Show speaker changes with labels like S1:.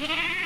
S1: Yeah.